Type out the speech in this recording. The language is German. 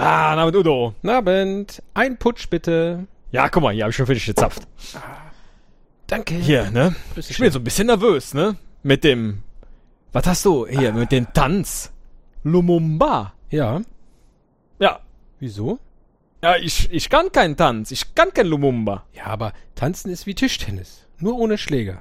Ah, Abend Udo. Abend. Ein Putsch bitte. Ja, guck mal, hier habe ich schon fertig gezapft. Danke. Hier, ne? Ich bin so ein bisschen nervös, ne? Mit dem. Was hast du hier mit dem Tanz? Lumumba. Ja. Ja. Wieso? Ja, ich, ich kann keinen Tanz. Ich kann kein Lumumba. Ja, aber tanzen ist wie Tischtennis. Nur ohne Schläger.